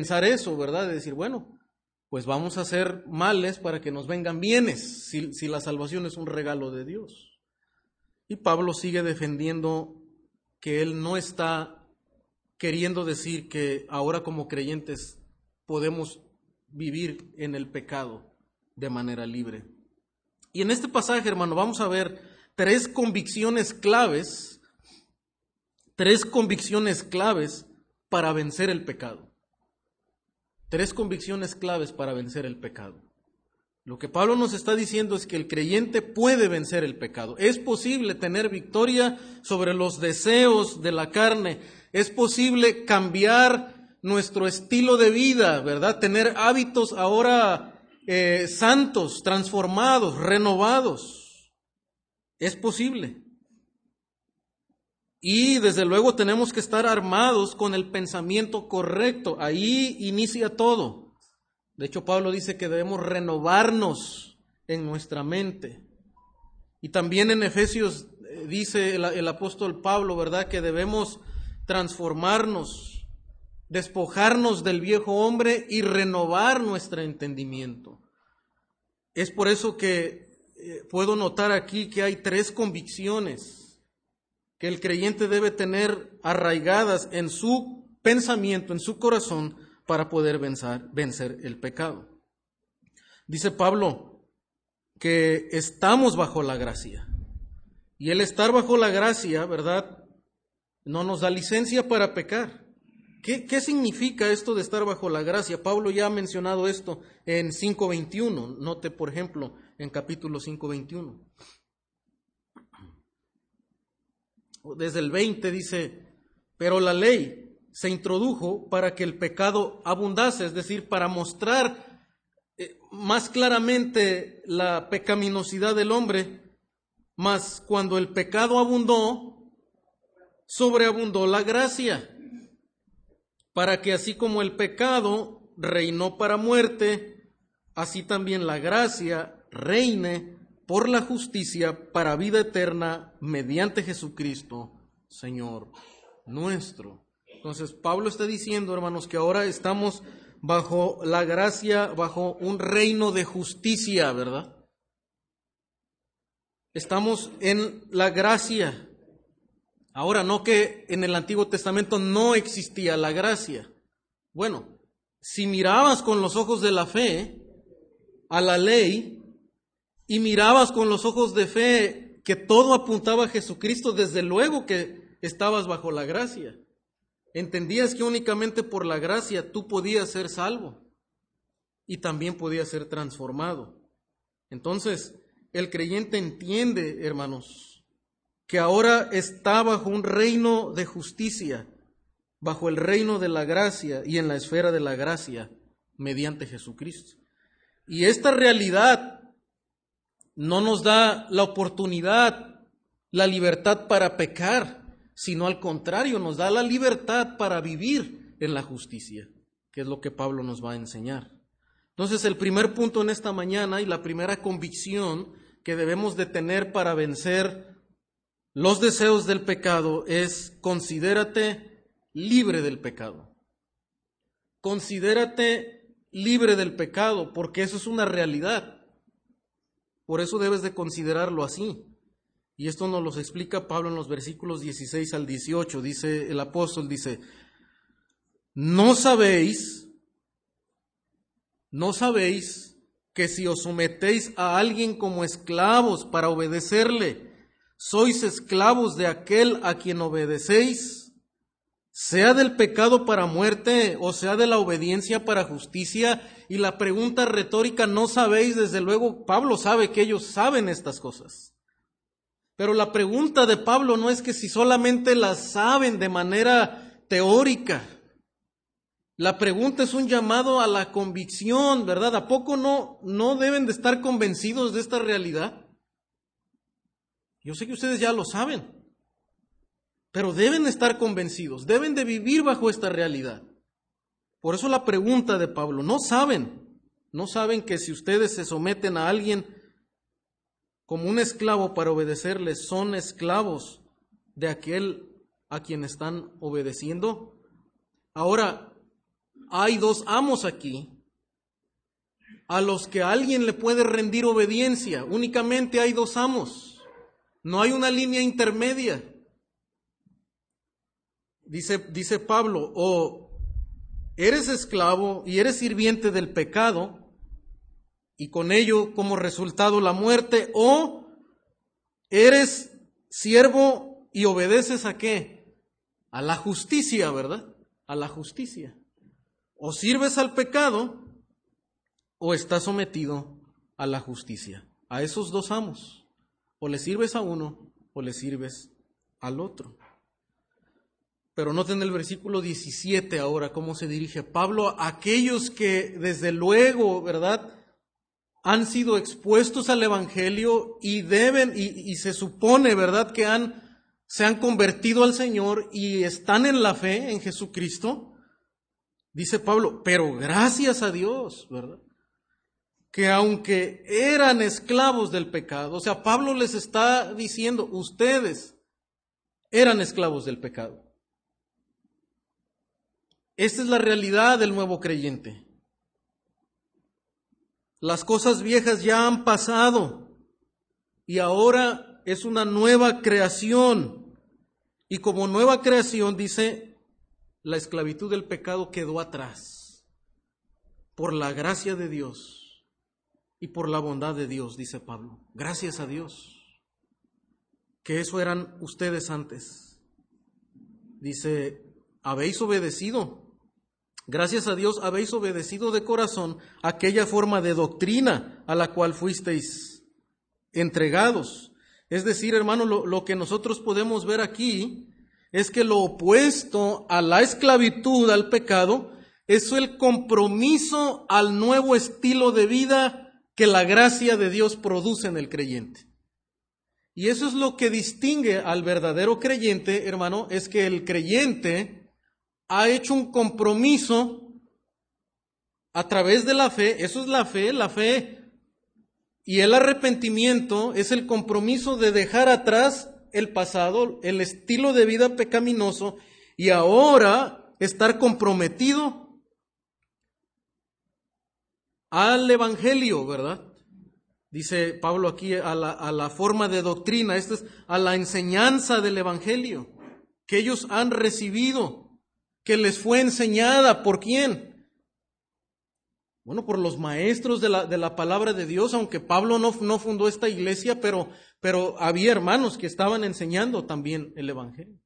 pensar eso, ¿verdad? De decir, bueno, pues vamos a hacer males para que nos vengan bienes, si, si la salvación es un regalo de Dios. Y Pablo sigue defendiendo que él no está queriendo decir que ahora como creyentes podemos vivir en el pecado de manera libre. Y en este pasaje, hermano, vamos a ver tres convicciones claves, tres convicciones claves para vencer el pecado. Tres convicciones claves para vencer el pecado. Lo que Pablo nos está diciendo es que el creyente puede vencer el pecado. Es posible tener victoria sobre los deseos de la carne. Es posible cambiar nuestro estilo de vida, ¿verdad? Tener hábitos ahora eh, santos, transformados, renovados. Es posible. Y desde luego tenemos que estar armados con el pensamiento correcto. Ahí inicia todo. De hecho, Pablo dice que debemos renovarnos en nuestra mente. Y también en Efesios eh, dice el, apóstol Pablo, ¿verdad? Que debemos transformarnos, despojarnos del viejo hombre y renovar nuestro entendimiento. Es por eso que eh, puedo notar aquí que hay tres convicciones que el creyente debe tener arraigadas en su pensamiento, en su corazón, para poder vencer, el pecado. Dice Pablo que estamos bajo la gracia. Y el estar bajo la gracia, ¿verdad? No nos da licencia para pecar. ¿Qué, ¿Qué, significa esto de estar bajo la gracia? Pablo ya ha mencionado esto en 5.21. Note, por ejemplo, en capítulo 5.21. Desde el 20 dice, pero la ley se introdujo para que el pecado abundase, es decir, para mostrar eh, más claramente la pecaminosidad del hombre, mas cuando el pecado abundó, sobreabundó la gracia, para que así como el pecado reinó para muerte, así también la gracia reine por la justicia para vida eterna mediante Jesucristo, Señor nuestro. Entonces, Pablo está diciendo, hermanos, que ahora estamos bajo la gracia, bajo un reino de justicia, ¿verdad? Estamos en la gracia. Ahora, no que en el Antiguo Testamento no existía la gracia. Bueno, si mirabas con los ojos de la fe a la ley y mirabas con los ojos de fe que todo apuntaba a Jesucristo, desde luego que estabas bajo la gracia. Entendías que únicamente por la gracia tú podías ser salvo y también podías ser transformado. Entonces, el creyente entiende, hermanos, que ahora está bajo un reino de justicia, bajo el reino de la gracia y en la esfera de la gracia mediante Jesucristo. Y esta realidad no nos da la oportunidad, la libertad para pecar sino al contrario, nos da la libertad para vivir en la justicia, que es lo que Pablo nos va a enseñar. Entonces, el primer punto en esta mañana y la primera convicción que debemos de tener para vencer los deseos del pecado es considérate libre del pecado. Considérate libre del pecado, porque eso es una realidad. Por eso debes de considerarlo así. Y esto nos lo explica Pablo en los versículos 16 al 18. Dice el apóstol, dice, no sabéis, no sabéis que si os sometéis a alguien como esclavos para obedecerle, sois esclavos de aquel a quien obedecéis, sea del pecado para muerte o sea de la obediencia para justicia. Y la pregunta retórica, no sabéis, desde luego, Pablo sabe que ellos saben estas cosas. Pero la pregunta de Pablo no es que si solamente la saben de manera teórica. La pregunta es un llamado a la convicción, ¿verdad? ¿A poco no, no deben de estar convencidos de esta realidad? Yo sé que ustedes ya lo saben, pero deben estar convencidos, deben de vivir bajo esta realidad. Por eso la pregunta de Pablo, no saben, no saben que si ustedes se someten a alguien como un esclavo para obedecerle, son esclavos de aquel a quien están obedeciendo. Ahora, hay dos amos aquí a los que alguien le puede rendir obediencia. Únicamente hay dos amos. No hay una línea intermedia. Dice, dice Pablo, o eres esclavo y eres sirviente del pecado, y con ello como resultado la muerte, o eres siervo y obedeces a qué? A la justicia, ¿verdad? A la justicia. O sirves al pecado o estás sometido a la justicia. A esos dos amos. O le sirves a uno o le sirves al otro. Pero noten el versículo 17 ahora cómo se dirige Pablo a aquellos que desde luego, ¿verdad? Han sido expuestos al Evangelio y deben, y, y se supone, ¿verdad? Que han, se han convertido al Señor y están en la fe en Jesucristo. Dice Pablo, pero gracias a Dios, ¿verdad? Que aunque eran esclavos del pecado, o sea, Pablo les está diciendo, ustedes eran esclavos del pecado. Esta es la realidad del nuevo creyente. Las cosas viejas ya han pasado y ahora es una nueva creación. Y como nueva creación, dice, la esclavitud del pecado quedó atrás. Por la gracia de Dios y por la bondad de Dios, dice Pablo. Gracias a Dios. Que eso eran ustedes antes. Dice, habéis obedecido Gracias a Dios habéis obedecido de corazón aquella forma de doctrina a la cual fuisteis entregados. Es decir, hermano, lo, que nosotros podemos ver aquí es que lo opuesto a la esclavitud, al pecado, es el compromiso al nuevo estilo de vida que la gracia de Dios produce en el creyente. Y eso es lo que distingue al verdadero creyente, hermano, es que el creyente ha hecho un compromiso a través de la fe, eso es la fe, la fe y el arrepentimiento es el compromiso de dejar atrás el pasado, el estilo de vida pecaminoso y ahora estar comprometido al Evangelio, ¿verdad? Dice Pablo aquí a la, a la forma de doctrina, esto es a la enseñanza del Evangelio que ellos han recibido que les fue enseñada. ¿Por quién? Bueno, por los maestros de la, de la palabra de Dios, aunque Pablo no, no fundó esta iglesia, pero, pero había hermanos que estaban enseñando también el Evangelio.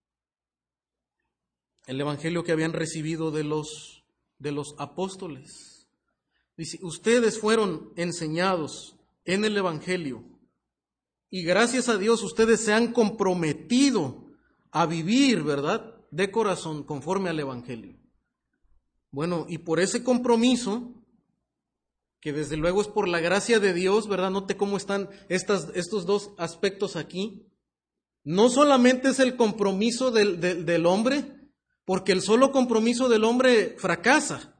El Evangelio que habían recibido de los, de los apóstoles. Dice, ustedes fueron enseñados en el Evangelio y gracias a Dios ustedes se han comprometido a vivir, ¿verdad? De corazón conforme al Evangelio. Bueno, y por ese compromiso, que desde luego es por la gracia de Dios, ¿verdad? Note cómo están estos dos aspectos aquí. No solamente es el compromiso del, del hombre, porque el solo compromiso del hombre fracasa.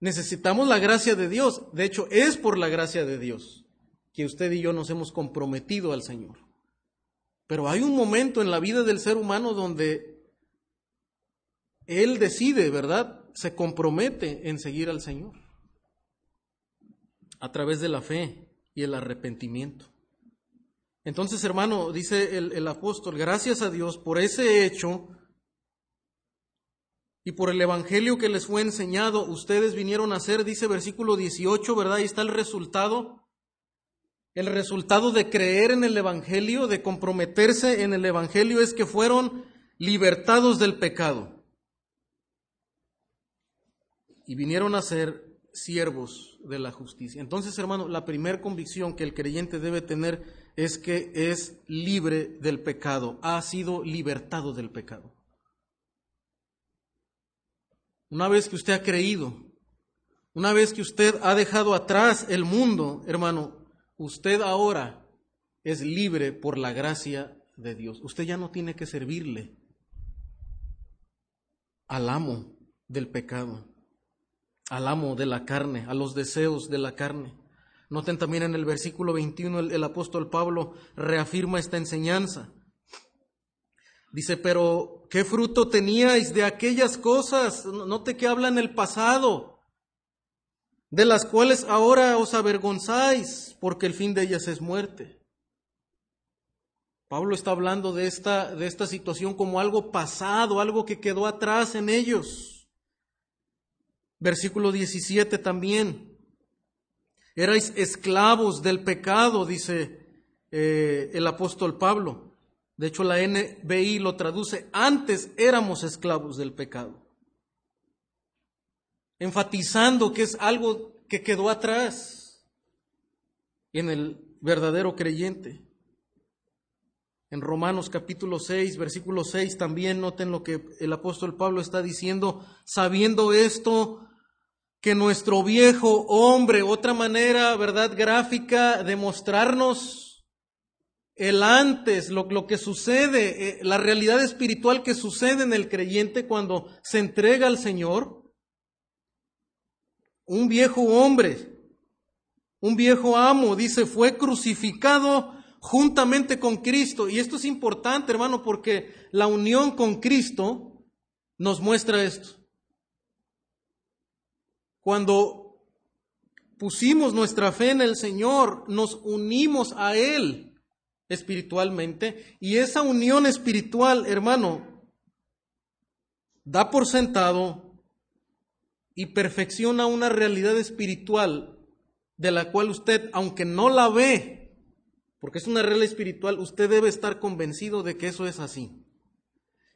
Necesitamos la gracia de Dios. De hecho, es por la gracia de Dios que usted y yo nos hemos comprometido al Señor. Pero hay un momento en la vida del ser humano donde él decide, ¿verdad? Se compromete en seguir al Señor a través de la fe y el arrepentimiento. Entonces, hermano, dice el, apóstol, gracias a Dios por ese hecho y por el evangelio que les fue enseñado, ustedes vinieron a ser, dice versículo 18, ¿verdad? Ahí está el resultado el resultado de creer en el Evangelio, de comprometerse en el Evangelio, es que fueron libertados del pecado y vinieron a ser siervos de la justicia. Entonces, hermano, la primera convicción que el creyente debe tener es que es libre del pecado, ha sido libertado del pecado. Una vez que usted ha creído, una vez que usted ha dejado atrás el mundo, hermano, Usted ahora es libre por la gracia de Dios. Usted ya no tiene que servirle al amo del pecado, al amo de la carne, a los deseos de la carne. Noten también en el versículo 21 el, apóstol Pablo reafirma esta enseñanza. Dice, pero ¿qué fruto teníais de aquellas cosas? Note que habla en el pasado, de las cuales ahora os avergonzáis, porque el fin de ellas es muerte. Pablo está hablando de esta, de esta situación como algo pasado, algo que quedó atrás en ellos. Versículo 17 también. Erais esclavos del pecado, dice eh, el apóstol Pablo. De hecho, la NBI lo traduce, antes éramos esclavos del pecado. Enfatizando que es algo que quedó atrás en el verdadero creyente. En Romanos capítulo 6, versículo 6 también noten lo que el apóstol Pablo está diciendo, sabiendo esto, que nuestro viejo hombre, otra manera, verdad, gráfica de mostrarnos el antes, lo, que sucede, eh, la realidad espiritual que sucede en el creyente cuando se entrega al Señor. Un viejo hombre, un viejo amo, dice, fue crucificado juntamente con Cristo. Y esto es importante, hermano, porque la unión con Cristo nos muestra esto. Cuando pusimos nuestra fe en el Señor, nos unimos a Él espiritualmente y esa unión espiritual, hermano, da por sentado y perfecciona una realidad espiritual de la cual usted, aunque no la ve, porque es una realidad espiritual, usted debe estar convencido de que eso es así.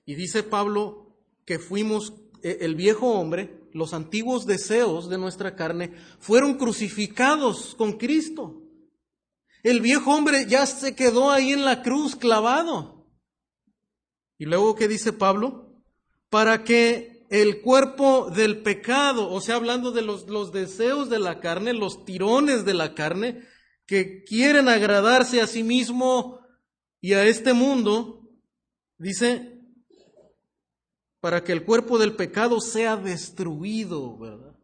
Y dice Pablo que fuimos eh, el viejo hombre, los antiguos deseos de nuestra carne, fueron crucificados con Cristo. El viejo hombre ya se quedó ahí en la cruz clavado. Y luego, ¿qué dice Pablo? Para que el cuerpo del pecado, o sea, hablando de los, los deseos de la carne, los tirones de la carne, que quieren agradarse a sí mismo y a este mundo, dice, para que el cuerpo del pecado sea destruido, ¿verdad?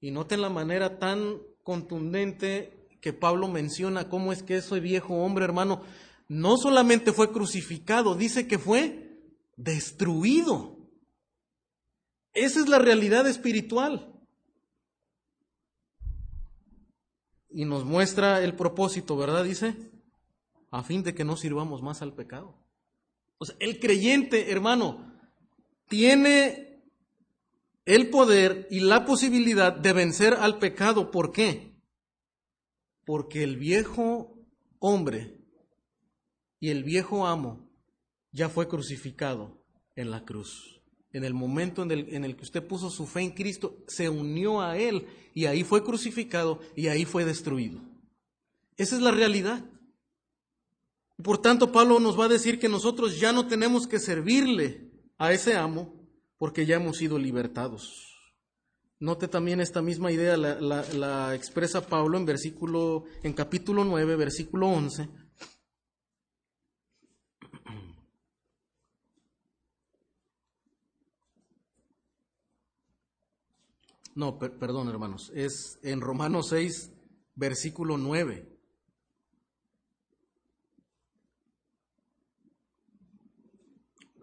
Y noten la manera tan contundente que Pablo menciona cómo es que ese viejo hombre, hermano, no solamente fue crucificado, dice que fue destruido. Esa es la realidad espiritual. Y nos muestra el propósito, ¿verdad? Dice, a fin de que no sirvamos más al pecado. O sea, el creyente, hermano, tiene el poder y la posibilidad de vencer al pecado. ¿Por qué? porque el viejo hombre y el viejo amo ya fue crucificado en la cruz. En el momento en el, que usted puso su fe en Cristo, se unió a Él y ahí fue crucificado y ahí fue destruido. Esa es la realidad. Por tanto, Pablo nos va a decir que nosotros ya no tenemos que servirle a ese amo porque ya hemos sido libertados. Note también esta misma idea, la, expresa Pablo en versículo, en capítulo 9, versículo 11. No, perdón hermanos, es en Romanos 6, versículo 9.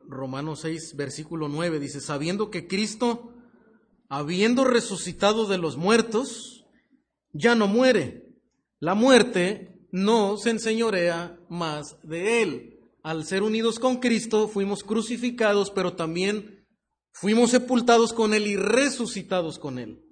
Romanos 6, versículo 9 dice, sabiendo que Cristo habiendo resucitado de los muertos, ya no muere. La muerte no se enseñorea más de él. Al ser unidos con Cristo, fuimos crucificados, pero también fuimos sepultados con él y resucitados con él.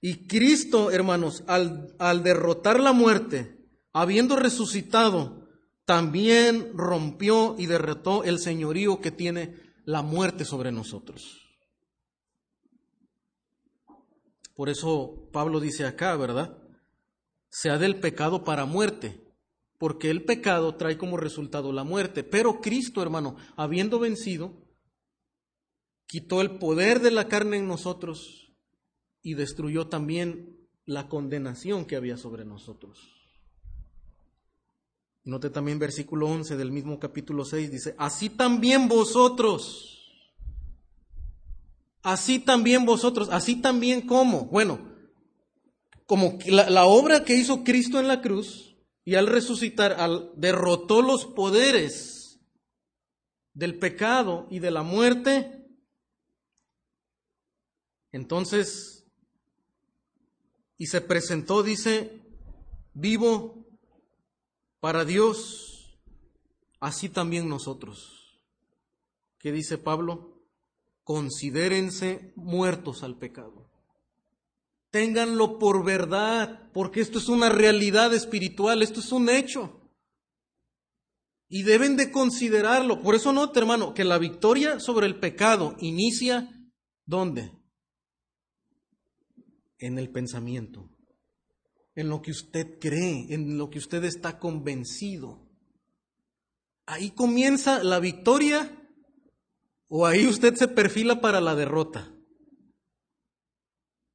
Y Cristo, hermanos, al, al derrotar la muerte, habiendo resucitado, también rompió y derrotó el señorío que tiene la muerte sobre nosotros. Por eso Pablo dice acá, ¿verdad? Sea del pecado para muerte, porque el pecado trae como resultado la muerte. Pero Cristo, hermano, habiendo vencido, quitó el poder de la carne en nosotros y destruyó también la condenación que había sobre nosotros. Note también versículo 11 del mismo capítulo 6, dice, así también vosotros así también vosotros, así también como, bueno, como la, obra que hizo Cristo en la cruz y al resucitar, derrotó los poderes del pecado y de la muerte, entonces, y se presentó, dice, vivo para Dios, así también nosotros. ¿Qué dice Pablo? Considérense muertos al pecado. Ténganlo por verdad, porque esto es una realidad espiritual, esto es un hecho. Y deben de considerarlo. Por eso note, hermano, que la victoria sobre el pecado inicia ¿dónde? En el pensamiento, en lo que usted cree, en lo que usted está convencido. Ahí comienza la victoria o ahí usted se perfila para la derrota.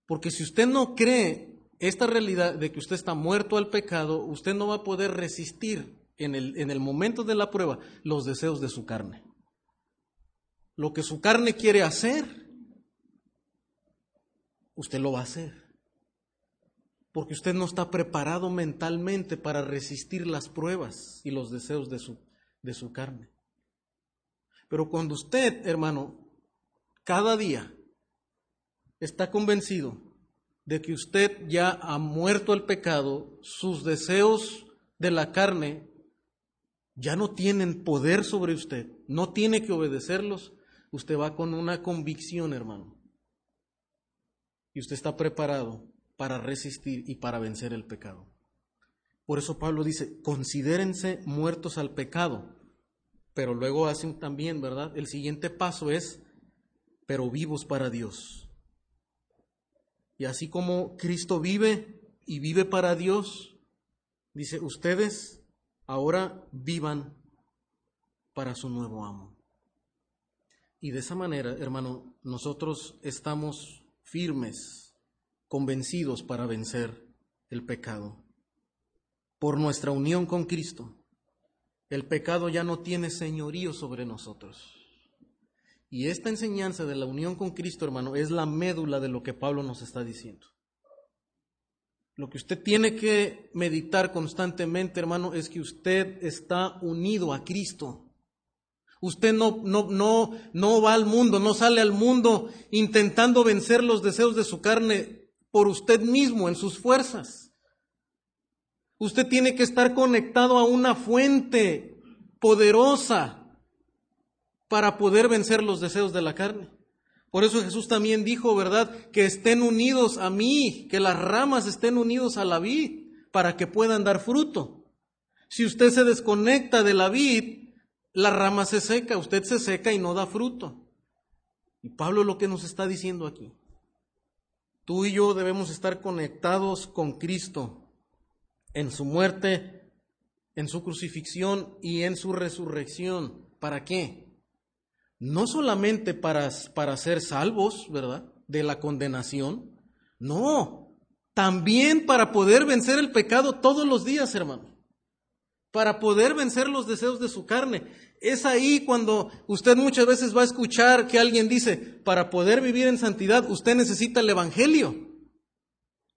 Porque si usted no cree esta realidad de que usted está muerto al pecado, usted no va a poder resistir en el, en el momento de la prueba los deseos de su carne. Lo que su carne quiere hacer, usted lo va a hacer. Porque usted no está preparado mentalmente para resistir las pruebas y los deseos de su, de su carne. Pero cuando usted, hermano, cada día está convencido de que usted ya ha muerto al pecado, sus deseos de la carne ya no tienen poder sobre usted, no tiene que obedecerlos, usted va con una convicción, hermano. Y usted está preparado para resistir y para vencer el pecado. Por eso Pablo dice, considérense muertos al pecado, pero luego hacen también, ¿verdad? El siguiente paso es, pero vivos para Dios. Y así como Cristo vive y vive para Dios, dice, ustedes ahora vivan para su nuevo amo. Y de esa manera, hermano, nosotros estamos firmes, convencidos para vencer el pecado. Por nuestra unión con Cristo, el pecado ya no tiene señorío sobre nosotros. Y esta enseñanza de la unión con Cristo, hermano, es la médula de lo que Pablo nos está diciendo. Lo que usted tiene que meditar constantemente, hermano, es que usted está unido a Cristo. Usted no, no, no, no va al mundo, no sale al mundo intentando vencer los deseos de su carne por usted mismo, en sus fuerzas. Usted tiene que estar conectado a una fuente poderosa para poder vencer los deseos de la carne. Por eso Jesús también dijo, ¿verdad? Que estén unidos a mí, que las ramas estén unidos a la vid para que puedan dar fruto. Si usted se desconecta de la vid, la rama se seca, usted se seca y no da fruto. Y Pablo lo que nos está diciendo aquí. Tú y yo debemos estar conectados con Cristo en su muerte, en su crucifixión y en su resurrección. ¿Para qué? no solamente para, para ser salvos, ¿verdad? De la condenación, no, también para poder vencer el pecado todos los días, hermano. Para poder vencer los deseos de su carne. Es ahí cuando usted muchas veces va a escuchar que alguien dice, para poder vivir en santidad usted necesita el Evangelio.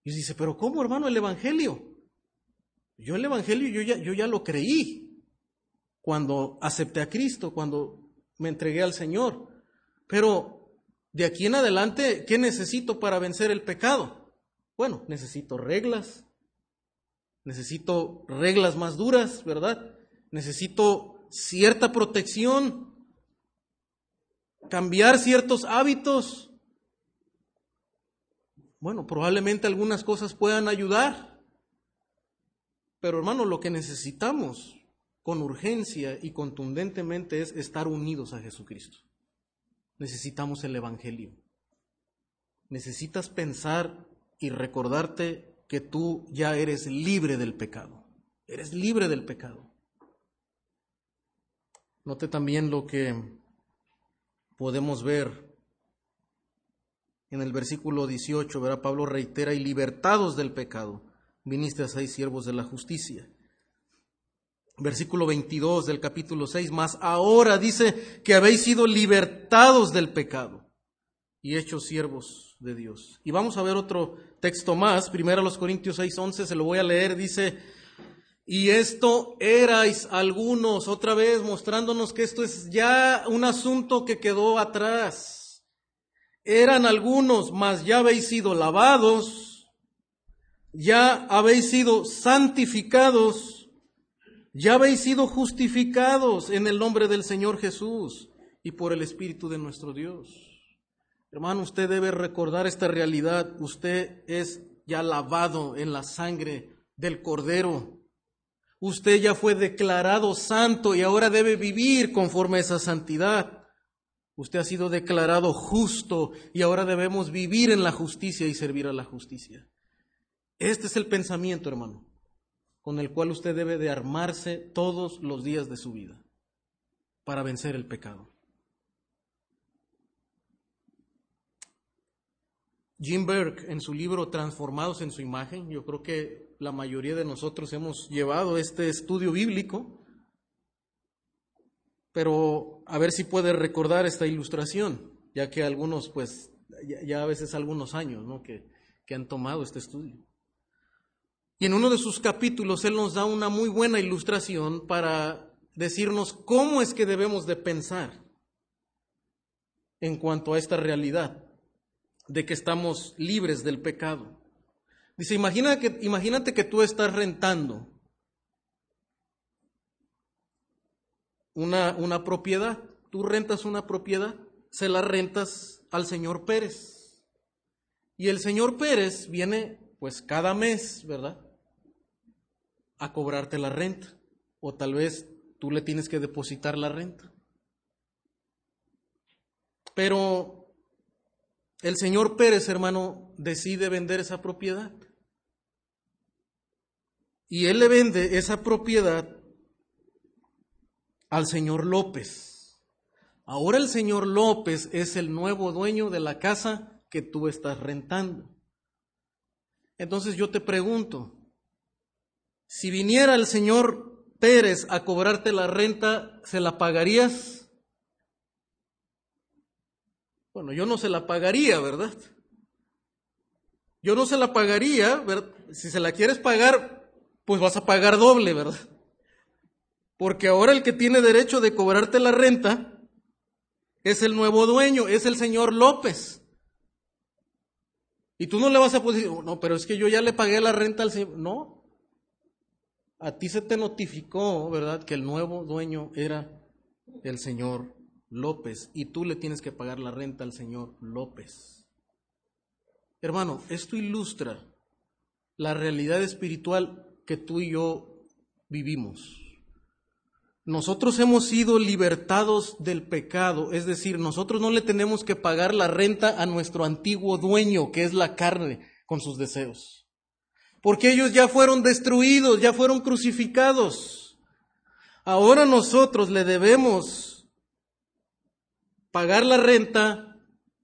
Y dice, pero ¿cómo hermano el Evangelio? Yo el Evangelio yo ya, yo ya lo creí cuando acepté a Cristo, cuando me entregué al Señor. Pero de aquí en adelante, ¿qué necesito para vencer el pecado? Bueno, necesito reglas, necesito reglas más duras, ¿verdad? Necesito cierta protección, cambiar ciertos hábitos. Bueno, probablemente algunas cosas puedan ayudar, pero hermano, lo que necesitamos con urgencia y contundentemente es estar unidos a Jesucristo. Necesitamos el Evangelio. Necesitas pensar y recordarte que tú ya eres libre del pecado. Eres libre del pecado. Note también lo que podemos ver en el versículo 18, verá Pablo reitera, y libertados del pecado, viniste a seis siervos de la justicia versículo 22 del capítulo 6, más ahora dice que habéis sido libertados del pecado y hechos siervos de Dios. Y vamos a ver otro texto más, primero los Corintios 6, 11, se lo voy a leer, dice, Y esto erais algunos, otra vez mostrándonos que esto es ya un asunto que quedó atrás. Eran algunos, mas ya habéis sido lavados, ya habéis sido santificados, ya habéis sido justificados en el nombre del Señor Jesús y por el Espíritu de nuestro Dios. Hermano, usted debe recordar esta realidad. Usted es ya lavado en la sangre del Cordero. Usted ya fue declarado santo y ahora debe vivir conforme a esa santidad. Usted ha sido declarado justo y ahora debemos vivir en la justicia y servir a la justicia. Este es el pensamiento, hermano, con el cual usted debe de armarse todos los días de su vida para vencer el pecado. Jim Berg, en su libro Transformados en su imagen, yo creo que la mayoría de nosotros hemos llevado este estudio bíblico, pero a ver si puede recordar esta ilustración, ya que algunos, pues, ya, a veces algunos años, ¿no? Que, que han tomado este estudio. Y en uno de sus capítulos él nos da una muy buena ilustración para decirnos cómo es que debemos de pensar en cuanto a esta realidad de que estamos libres del pecado. Dice, imagina que, imagínate que tú estás rentando una, una propiedad, tú rentas una propiedad, se la rentas al señor Pérez. Y el señor Pérez viene pues cada mes, ¿verdad? A cobrarte la renta. O tal vez tú le tienes que depositar la renta. Pero el señor Pérez, hermano, decide vender esa propiedad. Y él le vende esa propiedad al señor López. Ahora el señor López es el nuevo dueño de la casa que tú estás rentando. Entonces yo te pregunto, si viniera el señor Pérez a cobrarte la renta, ¿se la pagarías? Bueno, yo no se la pagaría, ¿verdad? Yo no se la pagaría, ¿verdad? Si se la quieres pagar, pues vas a pagar doble, ¿verdad? Porque ahora el que tiene derecho de cobrarte la renta es el nuevo dueño, es el señor López. Y tú no le vas a decir, no, pero es que yo ya le pagué la renta al señor. No. A ti se te notificó, ¿verdad?, que el nuevo dueño era el señor López y tú le tienes que pagar la renta al señor López. Hermano, esto ilustra la realidad espiritual que tú y yo vivimos. Nosotros hemos sido libertados del pecado, es decir, nosotros no le tenemos que pagar la renta a nuestro antiguo dueño, que es la carne, con sus deseos. Porque ellos ya fueron destruidos, ya fueron crucificados. Ahora nosotros le debemos pagar la renta,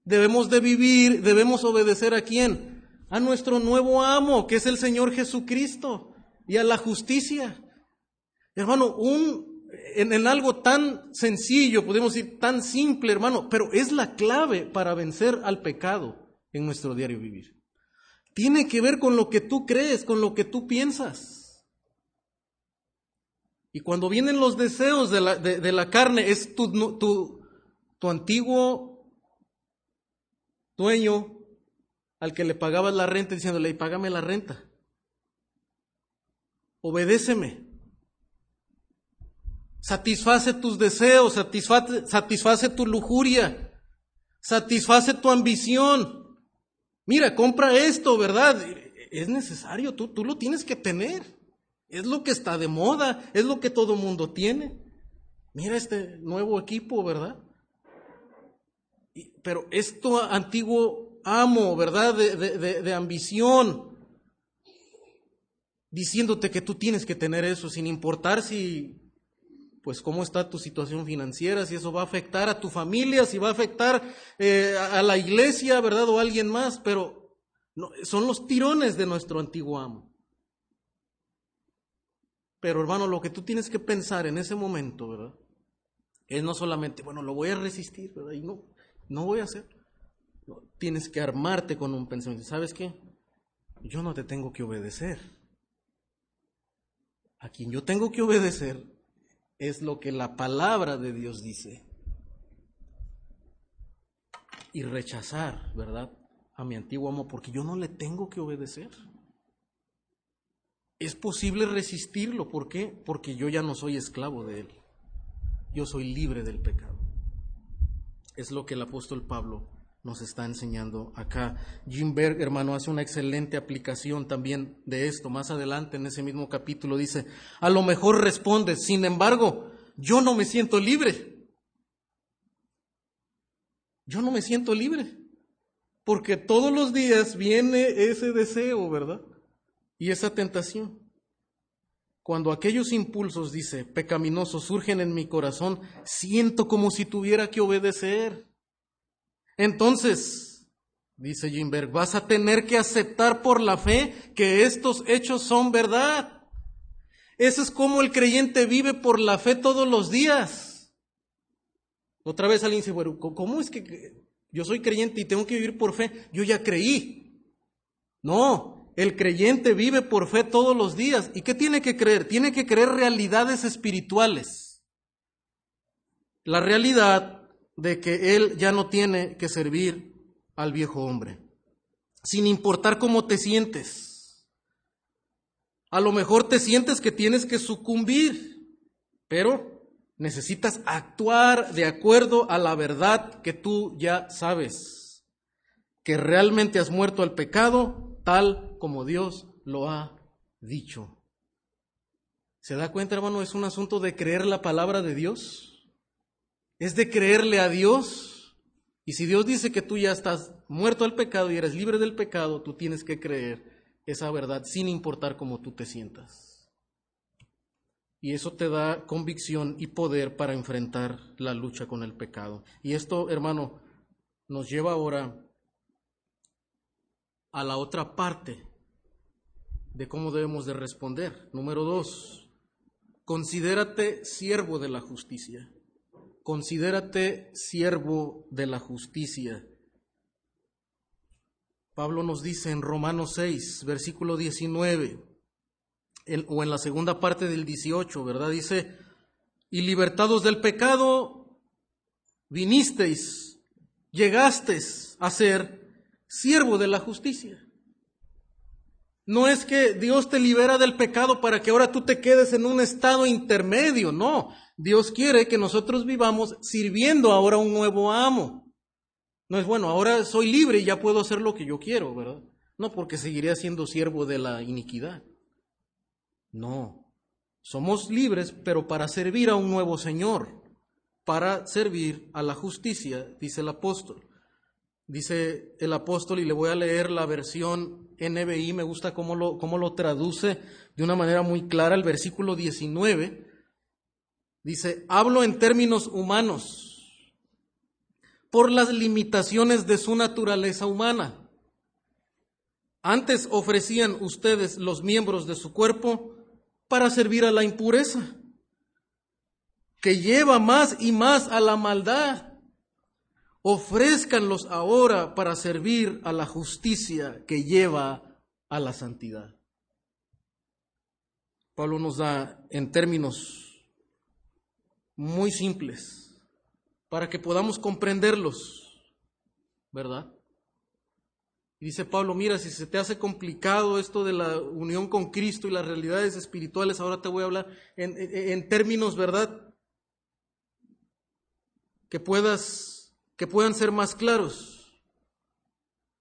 debemos de vivir, debemos obedecer a quién? A nuestro nuevo amo, que es el Señor Jesucristo, y a la justicia. Hermano, un, en, algo tan sencillo, podemos decir tan simple, hermano, pero es la clave para vencer al pecado en nuestro diario vivir. Tiene que ver con lo que tú crees, con lo que tú piensas. Y cuando vienen los deseos de la, de la carne, es tu, tu, tu antiguo dueño al que le pagabas la renta diciéndole, págame la renta. Obedéceme. Satisface tus deseos, satisface, satisface tu lujuria, satisface tu ambición. Mira, compra esto, ¿verdad? Es necesario, tú, tú lo tienes que tener. Es lo que está de moda, es lo que todo mundo tiene. Mira este nuevo equipo, ¿verdad? Pero esto antiguo amo, ¿verdad? De, ambición, diciéndote que tú tienes que tener eso, sin importar si, pues, cómo está tu situación financiera, si eso va a afectar a tu familia, si va a afectar eh, a la iglesia, ¿verdad? O a alguien más, pero son los tirones de nuestro antiguo amo. Pero hermano, lo que tú tienes que pensar en ese momento, ¿verdad? Es no solamente, bueno, lo voy a resistir, ¿verdad? Y no, no voy a hacer. Tienes que armarte con un pensamiento. ¿Sabes qué? Yo no te tengo que obedecer. a quien yo tengo que obedecer es lo que la palabra de Dios dice. Y rechazar, ¿verdad? A mi antiguo amo, porque yo no le tengo que obedecer. Es posible resistirlo, ¿por qué? Porque yo ya no soy esclavo de él. Yo soy libre del pecado. Es lo que el apóstol Pablo nos está enseñando acá. Jim Berg, hermano, hace una excelente aplicación también de esto. Más adelante en ese mismo capítulo dice, a lo mejor responde, sin embargo, yo no me siento libre. Yo no me siento libre. Porque todos los días viene ese deseo, ¿verdad? Y esa tentación. Cuando aquellos impulsos, dice, pecaminosos surgen en mi corazón, siento como si tuviera que obedecer. Entonces, dice Jimberg, vas a tener que aceptar por la fe que estos hechos son verdad. Eso es como el creyente vive por la fe todos los días. Otra vez alguien dice, bueno, ¿cómo es que yo soy creyente y tengo que vivir por fe? Yo ya creí. No, el creyente vive por fe todos los días. ¿Y qué tiene que creer? Tiene que creer realidades espirituales. La realidad de que Él ya no tiene que servir al viejo hombre, sin importar cómo te sientes. A lo mejor te sientes que tienes que sucumbir, pero necesitas actuar de acuerdo a la verdad que tú ya sabes, que realmente has muerto al pecado tal como Dios lo ha dicho. ¿Se da cuenta, hermano? Es un asunto de creer la palabra de Dios es de creerle a Dios. Y si Dios dice que tú ya estás muerto al pecado y eres libre del pecado, tú tienes que creer esa verdad sin importar cómo tú te sientas. Y eso te da convicción y poder para enfrentar la lucha con el pecado. Y esto, hermano, nos lleva ahora a la otra parte de cómo debemos de responder. Número dos, considérate siervo de la justicia considérate siervo de la justicia. Pablo nos dice en Romanos 6, versículo 19, o en la segunda parte del 18, ¿verdad? Dice, y libertados del pecado, vinisteis, llegasteis a ser siervo de la justicia. No es que Dios te libera del pecado para que ahora tú te quedes en un estado intermedio, no. Dios quiere que nosotros vivamos sirviendo ahora a un nuevo amo. No es bueno, ahora soy libre y ya puedo hacer lo que yo quiero, ¿verdad? No porque seguiré siendo siervo de la iniquidad. No, somos libres, pero para servir a un nuevo Señor, para servir a la justicia, dice el apóstol. Dice el apóstol, y le voy a leer la versión NBI, me gusta cómo lo, cómo lo traduce de una manera muy clara, el versículo 19. Dice, hablo en términos humanos, por las limitaciones de su naturaleza humana. Antes ofrecían ustedes los miembros de su cuerpo para servir a la impureza, que lleva más y más a la maldad ofrézcanlos ahora para servir a la justicia que lleva a la santidad. Pablo nos da en términos muy simples para que podamos comprenderlos, ¿verdad? Y dice Pablo, mira, si se te hace complicado esto de la unión con Cristo y las realidades espirituales, ahora te voy a hablar en, en términos, ¿verdad? Que puedas que puedan ser más claros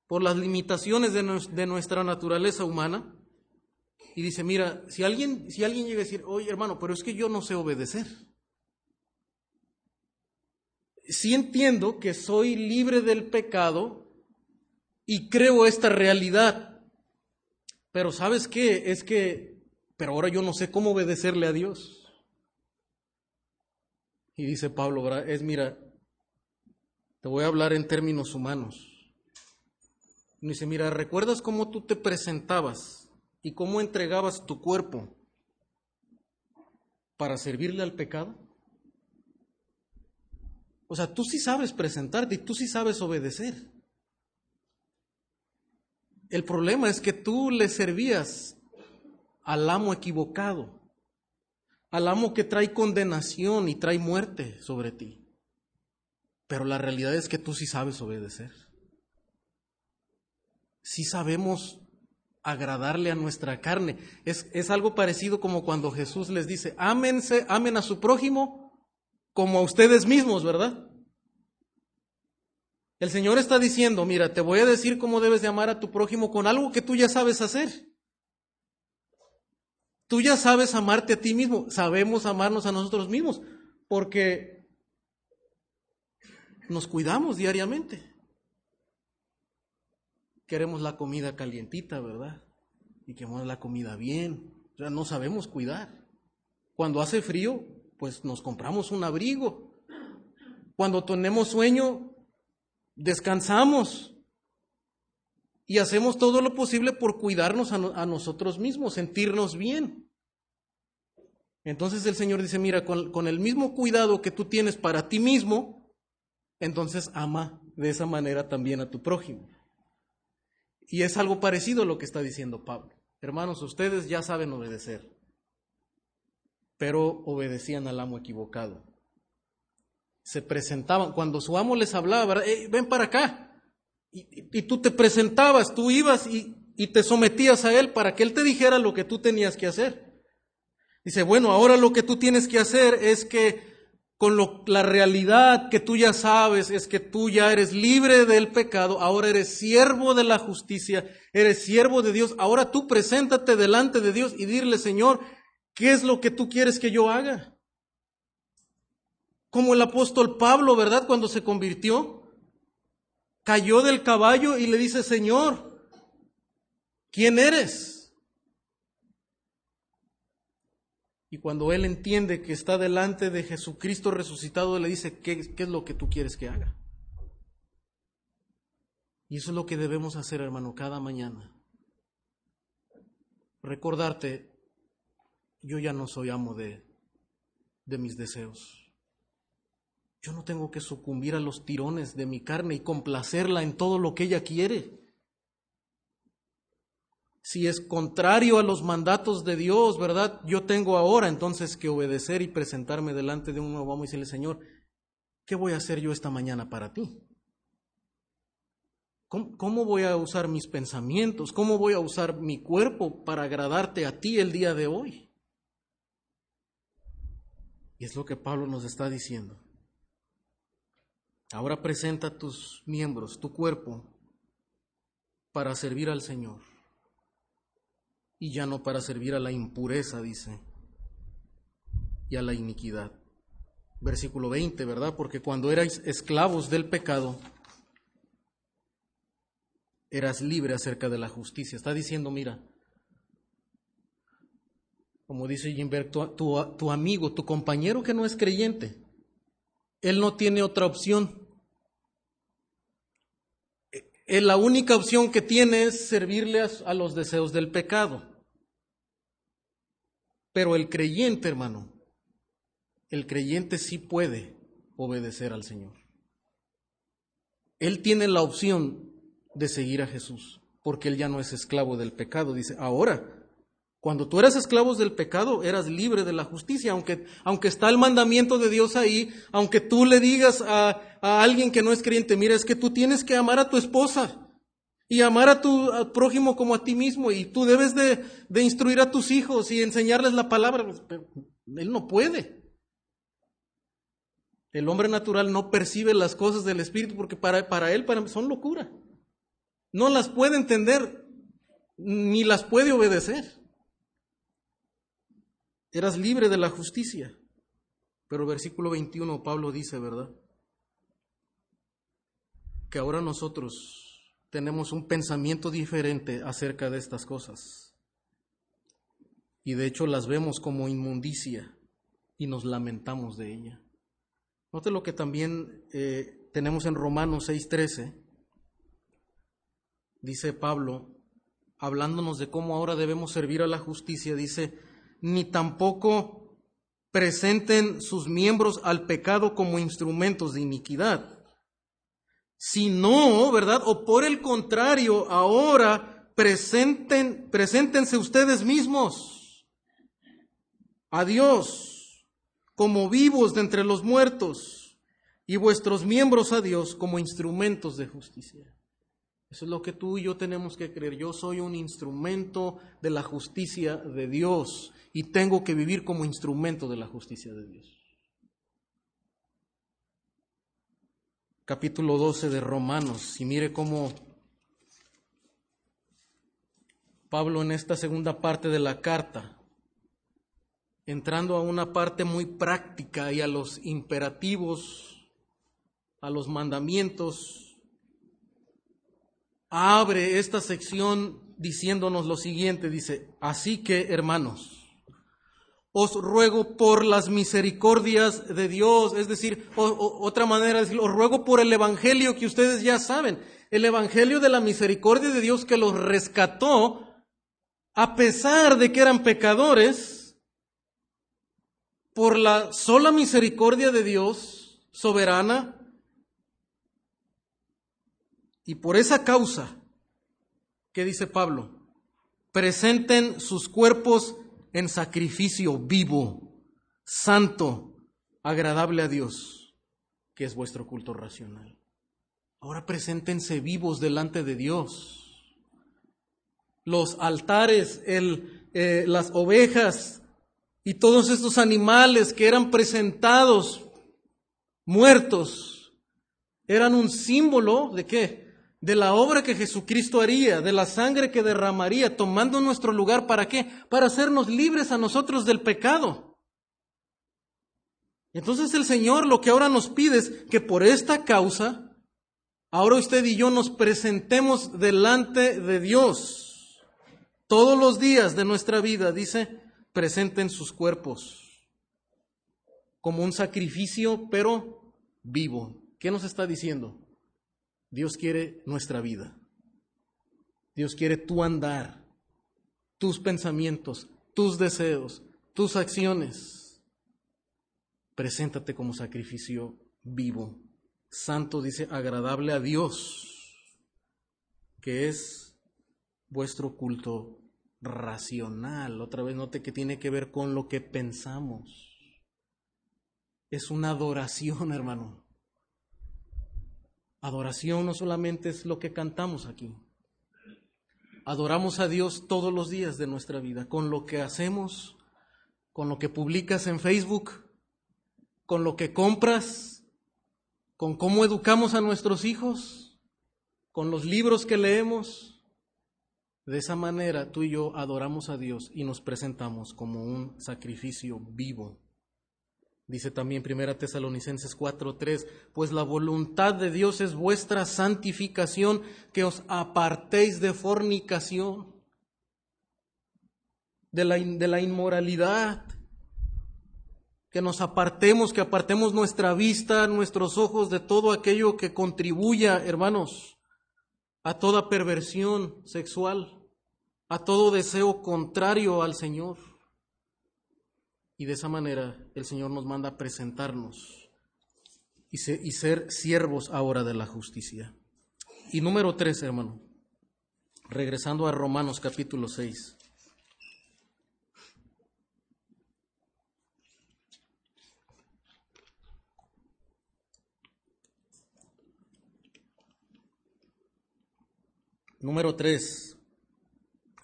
por las limitaciones de, nuestra naturaleza humana. Y dice, mira, si alguien, si alguien llega a decir, oye hermano, pero es que yo no sé obedecer. Sí entiendo que soy libre del pecado y creo esta realidad. Pero ¿sabes qué? Es que, pero ahora yo no sé cómo obedecerle a Dios. Y dice Pablo, es mira, te voy a hablar en términos humanos. Me dice, mira, ¿recuerdas cómo tú te presentabas y cómo entregabas tu cuerpo para servirle al pecado? O sea, tú sí sabes presentarte y tú sí sabes obedecer. El problema es que tú le servías al amo equivocado, al amo que trae condenación y trae muerte sobre ti. Pero la realidad es que tú sí sabes obedecer. Sí sabemos agradarle a nuestra carne. Es, es algo parecido como cuando Jesús les dice, ámense, amen a su prójimo como a ustedes mismos, ¿verdad? El Señor está diciendo, mira, te voy a decir cómo debes de amar a tu prójimo con algo que tú ya sabes hacer. Tú ya sabes amarte a ti mismo, sabemos amarnos a nosotros mismos, porque nos cuidamos diariamente. Queremos la comida calientita, ¿verdad? Y queremos la comida bien. O sea, no sabemos cuidar. Cuando hace frío, pues nos compramos un abrigo. Cuando tenemos sueño, descansamos y hacemos todo lo posible por cuidarnos a, nosotros mismos, sentirnos bien. Entonces el Señor dice, mira, con, con, el mismo cuidado que tú tienes para ti mismo, entonces ama de esa manera también a tu prójimo. Y es algo parecido a lo que está diciendo Pablo. Hermanos, ustedes ya saben obedecer, pero obedecían al amo equivocado se presentaban, cuando su amo les hablaba, ven para acá. Y, tú te presentabas, tú ibas y, y te sometías a él para que él te dijera lo que tú tenías que hacer. Dice, bueno, ahora lo que tú tienes que hacer es que con lo, la realidad que tú ya sabes es que tú ya eres libre del pecado, ahora eres siervo de la justicia, eres siervo de Dios, ahora tú preséntate delante de Dios y dile, Señor, ¿qué es lo que tú quieres que yo haga? como el apóstol Pablo, ¿verdad? Cuando se convirtió, cayó del caballo y le dice, Señor, ¿quién eres? Y cuando él entiende que está delante de Jesucristo resucitado, le dice, ¿qué, es lo que tú quieres que haga? Y eso es lo que debemos hacer, hermano, cada mañana. Recordarte, yo ya no soy amo de, de mis deseos. Yo no tengo que sucumbir a los tirones de mi carne y complacerla en todo lo que ella quiere. Si es contrario a los mandatos de Dios, ¿verdad? Yo tengo ahora entonces que obedecer y presentarme delante de un nuevo amo y decirle, Señor, ¿qué voy a hacer yo esta mañana para ti? ¿Cómo, ¿Cómo, voy a usar mis pensamientos? ¿Cómo voy a usar mi cuerpo para agradarte a ti el día de hoy? Y es lo que Pablo nos está diciendo. Ahora presenta tus miembros, tu cuerpo, para servir al Señor. Y ya no para servir a la impureza, dice, y a la iniquidad. Versículo 20, ¿verdad? Porque cuando erais esclavos del pecado, eras libre acerca de la justicia. Está diciendo, mira, como dice Jimberg, tu, tu, amigo, tu compañero que no es creyente, él no tiene otra opción la única opción que tiene es servirle a, los deseos del pecado. Pero el creyente, hermano, el creyente sí puede obedecer al Señor. Él tiene la opción de seguir a Jesús, porque él ya no es esclavo del pecado. Dice, ahora, cuando tú eras esclavos del pecado, eras libre de la justicia, aunque, aunque está el mandamiento de Dios ahí, aunque tú le digas a, alguien que no es creyente, mira, es que tú tienes que amar a tu esposa y amar a tu prójimo como a ti mismo y tú debes de, instruir a tus hijos y enseñarles la palabra. Pues, él no puede. El hombre natural no percibe las cosas del Espíritu porque para, para él son locura. No las puede entender ni las puede obedecer eras libre de la justicia. Pero versículo 21 Pablo dice, ¿verdad? Que ahora nosotros tenemos un pensamiento diferente acerca de estas cosas. Y de hecho las vemos como inmundicia y nos lamentamos de ella. Note lo que también eh, tenemos en Romanos 6:13. Dice Pablo, hablándonos de cómo ahora debemos servir a la justicia, dice, ni tampoco presenten sus miembros al pecado como instrumentos de iniquidad, sino, ¿verdad? O por el contrario, ahora presenten, preséntense ustedes mismos a Dios como vivos de entre los muertos y vuestros miembros a Dios como instrumentos de justicia. Eso es lo que tú y yo tenemos que creer. Yo soy un instrumento de la justicia de Dios y tengo que vivir como instrumento de la justicia de Dios. Capítulo 12 de Romanos. Y mire cómo Pablo en esta segunda parte de la carta, entrando a una parte muy práctica y a los imperativos, a los mandamientos, abre esta sección diciéndonos lo siguiente, dice, así que hermanos, os ruego por las misericordias de Dios, es decir, otra manera de decirlo, os ruego por el Evangelio que ustedes ya saben, el Evangelio de la misericordia de Dios que los rescató a pesar de que eran pecadores, por la sola misericordia de Dios soberana, y por esa causa, ¿qué dice Pablo? Presenten sus cuerpos en sacrificio vivo, santo, agradable a Dios, que es vuestro culto racional. Ahora preséntense vivos delante de Dios. Los altares, el, eh, las ovejas y todos estos animales que eran presentados muertos, eran un símbolo de qué? De la obra que Jesucristo haría, de la sangre que derramaría, tomando nuestro lugar, ¿para qué? Para hacernos libres a nosotros del pecado. Entonces el Señor lo que ahora nos pide es que por esta causa, ahora usted y yo nos presentemos delante de Dios. Todos los días de nuestra vida, dice, presenten sus cuerpos como un sacrificio, pero vivo. ¿Qué nos está diciendo? Dios quiere nuestra vida. Dios quiere tu andar, tus pensamientos, tus deseos, tus acciones. Preséntate como sacrificio vivo, santo, dice, agradable a Dios, que es vuestro culto racional. Otra vez note que tiene que ver con lo que pensamos. Es una adoración, hermano. Adoración no solamente es lo que cantamos aquí. Adoramos a Dios todos los días de nuestra vida, con lo que hacemos, con lo que publicas en Facebook, con lo que compras, con cómo educamos a nuestros hijos, con los libros que leemos. De esa manera tú y yo adoramos a Dios y nos presentamos como un sacrificio vivo Dice también Primera Tesalonicenses 4:3, pues la voluntad de Dios es vuestra santificación, que os apartéis de fornicación, de la, de la inmoralidad, que nos apartemos, que apartemos nuestra vista, nuestros ojos de todo aquello que contribuya, hermanos, a toda perversión sexual, a todo deseo contrario al Señor. Y de esa manera el Señor nos manda presentarnos y, ser siervos ahora de la justicia. Y número tres, hermano, regresando a Romanos capítulo 6. Número tres,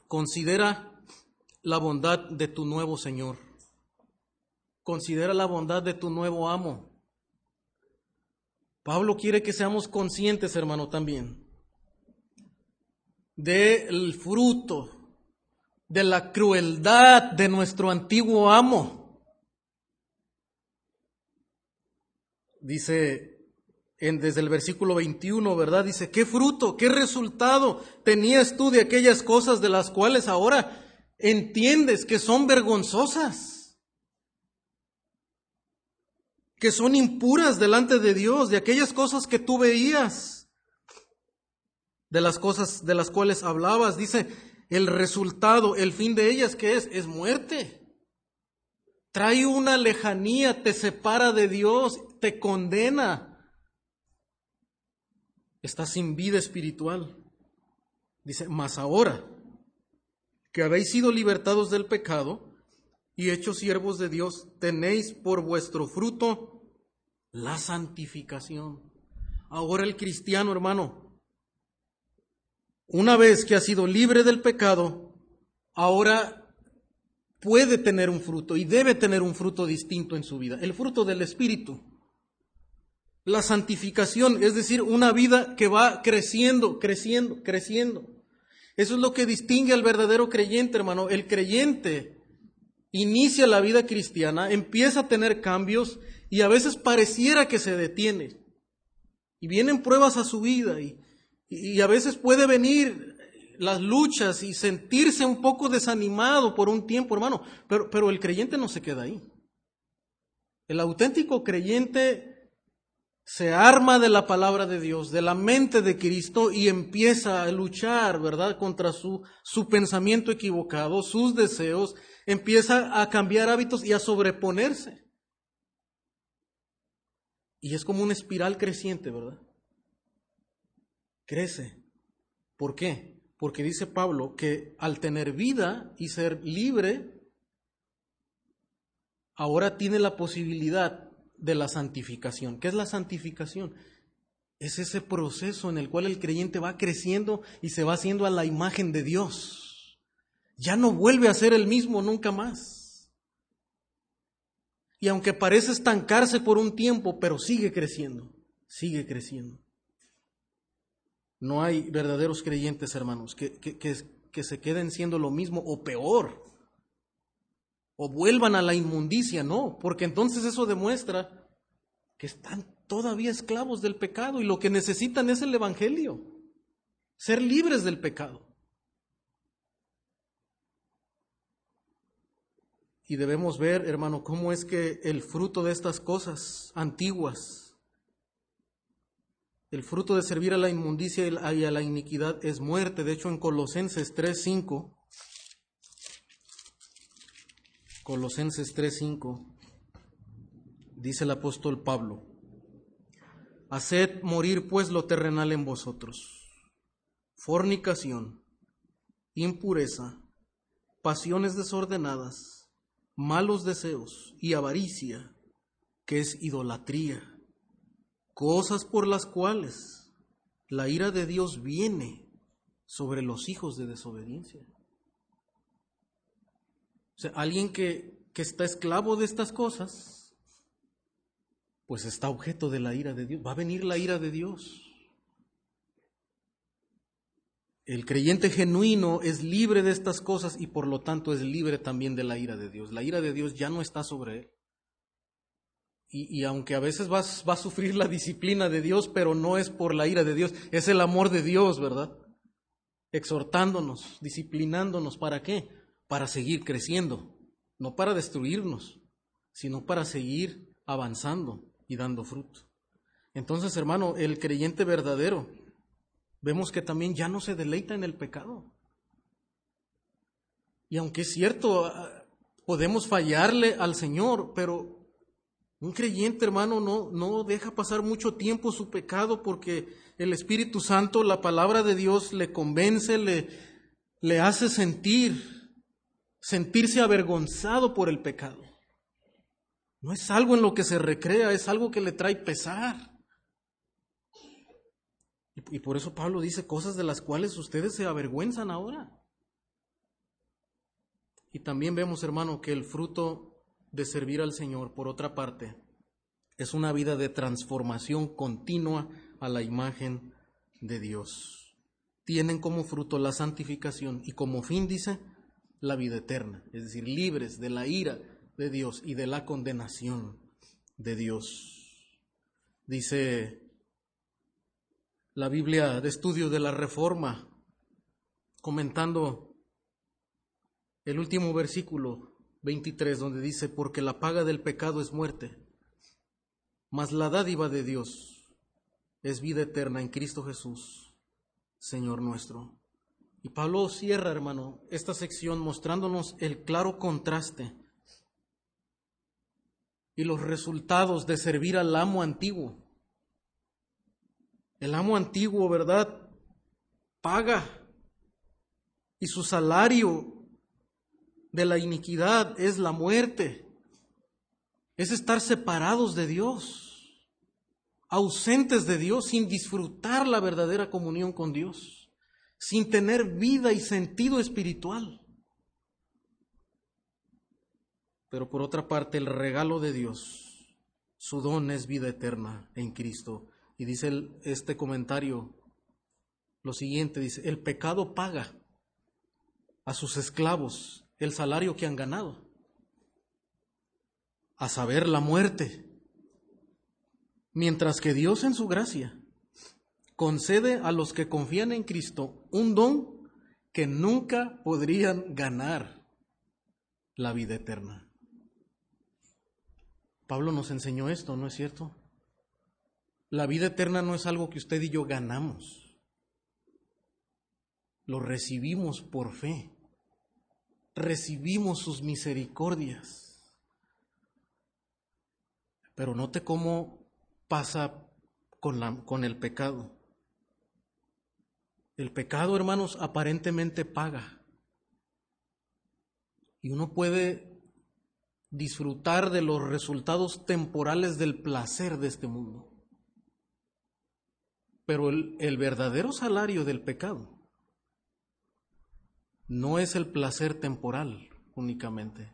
considera la bondad de tu nuevo Señor. Considera la bondad de tu nuevo amo. Pablo quiere que seamos conscientes, hermano, también, del fruto, de la crueldad de nuestro antiguo amo. Dice en, desde el versículo 21, ¿verdad? Dice, ¿qué fruto, qué resultado tenías tú de aquellas cosas de las cuales ahora entiendes que son vergonzosas? Que son impuras delante de Dios, de aquellas cosas que tú veías, de las cosas de las cuales hablabas. Dice, el resultado, el fin de ellas, ¿qué es? Es muerte. Trae una lejanía, te separa de Dios, te condena. Estás sin vida espiritual. Dice, mas ahora que habéis sido libertados del pecado, y hechos siervos de Dios, tenéis por vuestro fruto la santificación. Ahora el cristiano, hermano, una vez que ha sido libre del pecado, ahora puede tener un fruto y debe tener un fruto distinto en su vida, el fruto del Espíritu. La santificación, es decir, una vida que va creciendo, creciendo, creciendo. Eso es lo que distingue al verdadero creyente, hermano. El creyente inicia la vida cristiana, empieza a tener cambios y a veces pareciera que se detiene. Y vienen pruebas a su vida y, y a veces puede venir las luchas y sentirse un poco desanimado por un tiempo, hermano. Pero, pero el creyente no se queda ahí. El auténtico creyente se arma de la palabra de Dios, de la mente de Cristo y empieza a luchar, ¿verdad?, contra su, su pensamiento equivocado, sus deseos, empieza a cambiar hábitos y a sobreponerse. Y es como una espiral creciente, ¿verdad? Crece. ¿Por qué? porque dice Pablo que al tener vida y ser libre, ahora tiene la posibilidad de la santificación. ¿Qué es la santificación? Es ese proceso en el cual el creyente va creciendo y se va haciendo a la imagen de Dios. Ya no vuelve a ser el mismo nunca más. Y aunque parece estancarse por un tiempo, pero sigue creciendo, sigue creciendo. No hay verdaderos creyentes, hermanos, que, que, se queden siendo lo mismo o peor. O vuelvan a la inmundicia, no, porque entonces eso demuestra que están todavía esclavos del pecado y lo que necesitan es el Evangelio, ser libres del pecado. Y debemos ver, hermano, cómo es que el fruto de estas cosas antiguas el fruto de servir a la inmundicia y a la iniquidad es muerte. De hecho, en Colosenses 3.5, Colosenses 3.5, dice el apóstol Pablo, Haced morir pues lo terrenal en vosotros, fornicación, impureza, pasiones desordenadas, malos deseos y avaricia, que es idolatría cosas por las cuales la ira de Dios viene sobre los hijos de desobediencia. Sea, alguien que, que está esclavo de estas cosas, pues está objeto de la ira de Dios. Va a venir la ira de Dios. El creyente genuino es libre de estas cosas y por lo tanto es libre también de la ira de Dios. La ira de Dios ya no está sobre él. Y, aunque a veces vas, va a sufrir la disciplina de Dios, pero no es por la ira de Dios, es el amor de Dios, ¿verdad? Exhortándonos, disciplinándonos, ¿para qué? Para seguir creciendo, no para destruirnos, sino para seguir avanzando y dando fruto. Entonces, hermano, el creyente verdadero, vemos que también ya no se deleita en el pecado. Y aunque es cierto, ah, podemos fallarle al Señor, pero un creyente, hermano, no, no deja pasar mucho tiempo su pecado porque el Espíritu Santo, la palabra de Dios, le convence, le, le hace sentir, sentirse avergonzado por el pecado. No es algo en lo que se recrea, es algo que le trae pesar. Y, por eso Pablo dice cosas de las cuales ustedes se avergüenzan ahora. Y también vemos, hermano, que el fruto de servir al Señor, por otra parte, es una vida de transformación continua a la imagen de Dios. Tienen como fruto la santificación y como fin, dice, la vida eterna, es decir, libres de la ira de Dios y de la condenación de Dios. Dice la Biblia de estudio de la Reforma, comentando el último versículo 23, donde dice, porque la paga del pecado es muerte, mas la dádiva de Dios es vida eterna en Cristo Jesús, Señor nuestro. Y Pablo cierra, hermano, esta sección mostrándonos el claro contraste y los resultados de servir al amo antiguo. El amo antiguo, ¿verdad? Paga y su salario de la iniquidad es la muerte, es estar separados de Dios, ausentes de Dios, sin disfrutar la verdadera comunión con Dios, sin tener vida y sentido espiritual. Pero por otra parte, el regalo de Dios, su don es vida eterna en Cristo. Y dice este comentario lo siguiente, dice, el pecado paga a sus esclavos el salario que han ganado, a saber, la muerte, mientras que Dios en su gracia concede a los que confían en Cristo un don que nunca podrían ganar, la vida eterna. Pablo nos enseñó esto, ¿no es cierto? La vida eterna no es algo que usted y yo ganamos. Lo recibimos por fe. Recibimos sus misericordias. Pero note cómo pasa con, la, con el pecado. El pecado, hermanos, aparentemente paga. Y uno puede disfrutar de los resultados temporales del placer de este mundo. Pero el, verdadero salario del pecado no es el placer temporal únicamente.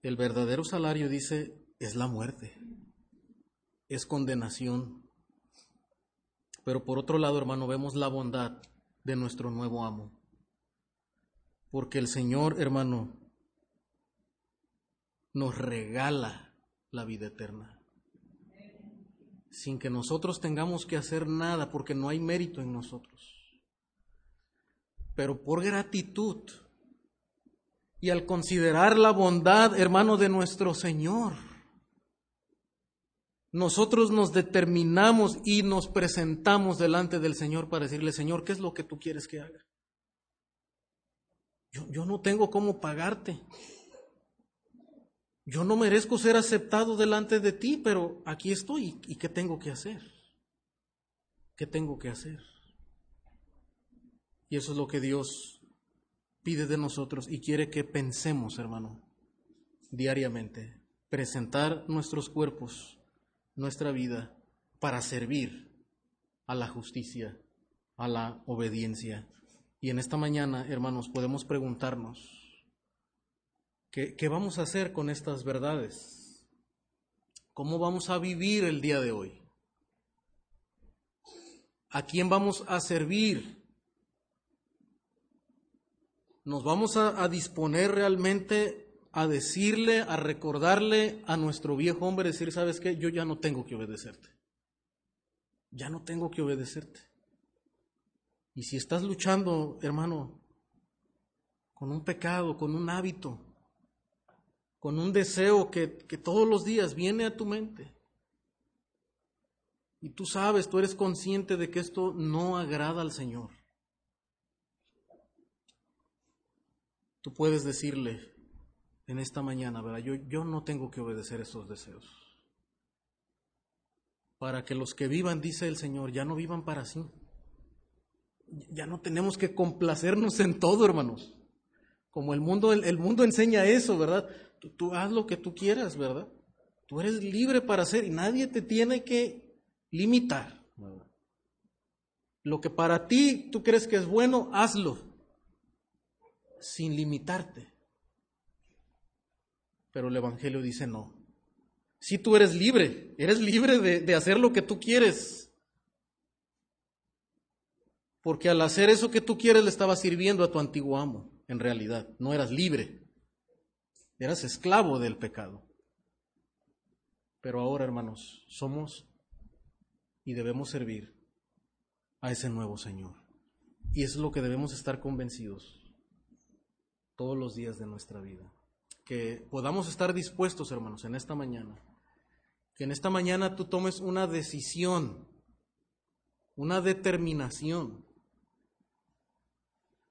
El verdadero salario, dice, es la muerte, es condenación. Pero por otro lado, hermano, vemos la bondad de nuestro nuevo amo. Porque el Señor, hermano, nos regala la vida eterna. Sin que nosotros tengamos que hacer nada, porque no hay mérito en nosotros. Pero por gratitud y al considerar la bondad, hermano, de nuestro Señor, nosotros nos determinamos y nos presentamos delante del Señor para decirle, Señor, ¿qué es lo que tú quieres que haga? Yo, yo no tengo cómo pagarte. Yo no merezco ser aceptado delante de ti, pero aquí estoy. ¿Y qué tengo que hacer? ¿Qué tengo que hacer? Y eso es lo que Dios pide de nosotros y quiere que pensemos, hermano, diariamente. Presentar nuestros cuerpos, nuestra vida, para servir a la justicia, a la obediencia. Y en esta mañana, hermanos, podemos preguntarnos, ¿Qué, vamos a hacer con estas verdades? ¿Cómo vamos a vivir el día de hoy? ¿A quién vamos a servir? ¿Nos vamos a, a disponer realmente a decirle, a recordarle a nuestro viejo hombre, decir, ¿sabes qué? Yo ya no tengo que obedecerte. Ya no tengo que obedecerte. Y si estás luchando, hermano, con un pecado, con un hábito, con un deseo que, que todos los días viene a tu mente. Y tú sabes, tú eres consciente de que esto no agrada al Señor. Tú puedes decirle en esta mañana, ¿verdad? Yo, yo no tengo que obedecer esos deseos. Para que los que vivan, dice el Señor, ya no vivan para sí. Ya no tenemos que complacernos en todo, hermanos. Como el mundo, el mundo enseña eso, ¿verdad? Tú, haz lo que tú quieras, ¿verdad? Tú eres libre para hacer y nadie te tiene que limitar. Lo que para ti tú crees que es bueno, hazlo sin limitarte. Pero el Evangelio dice no. Si tú eres libre, eres libre de, de hacer lo que tú quieres. Porque al hacer eso que tú quieres le estabas sirviendo a tu antiguo amo, en realidad. No eras libre. Eras esclavo del pecado. Pero ahora, hermanos, somos y debemos servir a ese nuevo Señor. Y es lo que debemos estar convencidos todos los días de nuestra vida. Que podamos estar dispuestos, hermanos, en esta mañana. Que en esta mañana tú tomes una decisión, una determinación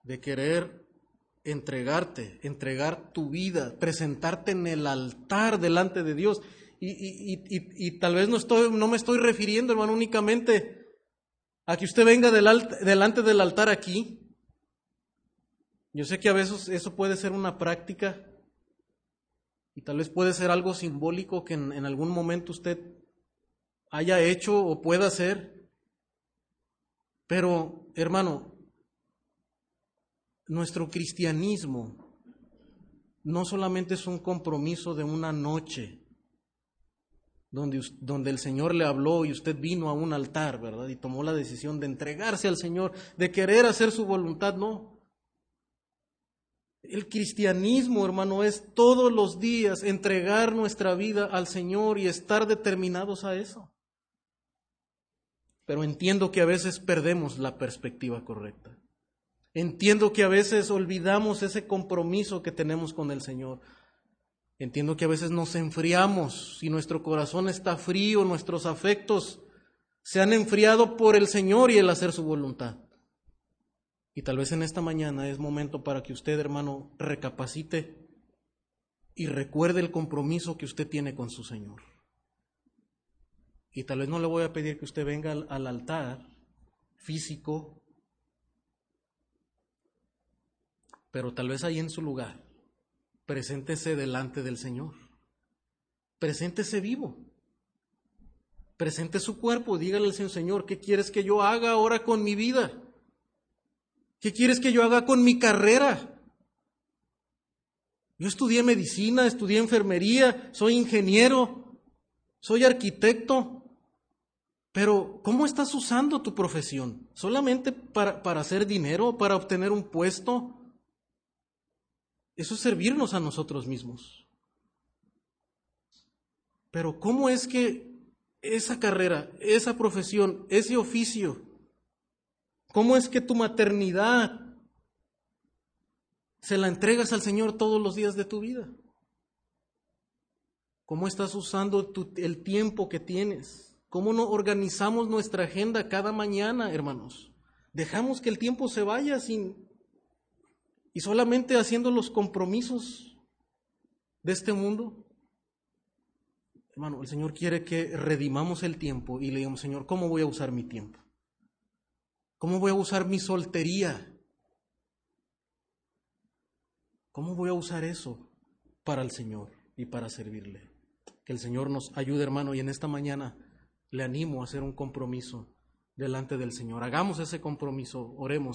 de querer entregarte, entregar tu vida, presentarte en el altar delante de Dios. Y, y, y, y, tal vez no, estoy, no me estoy refiriendo, hermano, únicamente a que usted venga del delante del altar aquí Yo sé que a veces eso puede ser una práctica y tal vez puede ser algo simbólico que en, algún momento usted haya hecho o pueda hacer. Pero, hermano, nuestro cristianismo no solamente es un compromiso de una noche donde, donde, el Señor le habló y usted vino a un altar, ¿verdad? Y tomó la decisión de entregarse al Señor, de querer hacer su voluntad, no. El cristianismo, hermano, es todos los días entregar nuestra vida al Señor y estar determinados a eso. Pero entiendo que a veces perdemos la perspectiva correcta. Entiendo que a veces olvidamos ese compromiso que tenemos con el Señor. Entiendo que a veces nos enfriamos y nuestro corazón está frío, nuestros afectos se han enfriado por el Señor y el hacer su voluntad. Y tal vez en esta mañana es momento para que usted, hermano, recapacite y recuerde el compromiso que usted tiene con su Señor. Y tal vez no le voy a pedir que usted venga al, al altar físico pero tal vez ahí en su lugar, preséntese delante del Señor. Preséntese vivo. Presente su cuerpo, dígale al Señor, ¿qué quieres que yo haga ahora con mi vida? ¿Qué quieres que yo haga con mi carrera? Yo estudié medicina, estudié enfermería, soy ingeniero, soy arquitecto, pero ¿cómo estás usando tu profesión? ¿Solamente para, para hacer dinero, para obtener un puesto? Eso es servirnos a nosotros mismos. Pero ¿cómo es que esa carrera, esa profesión, ese oficio, cómo es que tu maternidad se la entregas al Señor todos los días de tu vida? ¿Cómo estás usando el tiempo que tienes? ¿Cómo no organizamos nuestra agenda cada mañana, hermanos? Dejamos que el tiempo se vaya sin, y solamente haciendo los compromisos de este mundo. Hermano, el Señor quiere que redimamos el tiempo y le digamos, Señor, ¿cómo voy a usar mi tiempo? ¿Cómo voy a usar mi soltería? ¿Cómo voy a usar eso para el Señor y para servirle? Que el Señor nos ayude, hermano, y en esta mañana le animo a hacer un compromiso delante del Señor. Hagamos ese compromiso, oremos.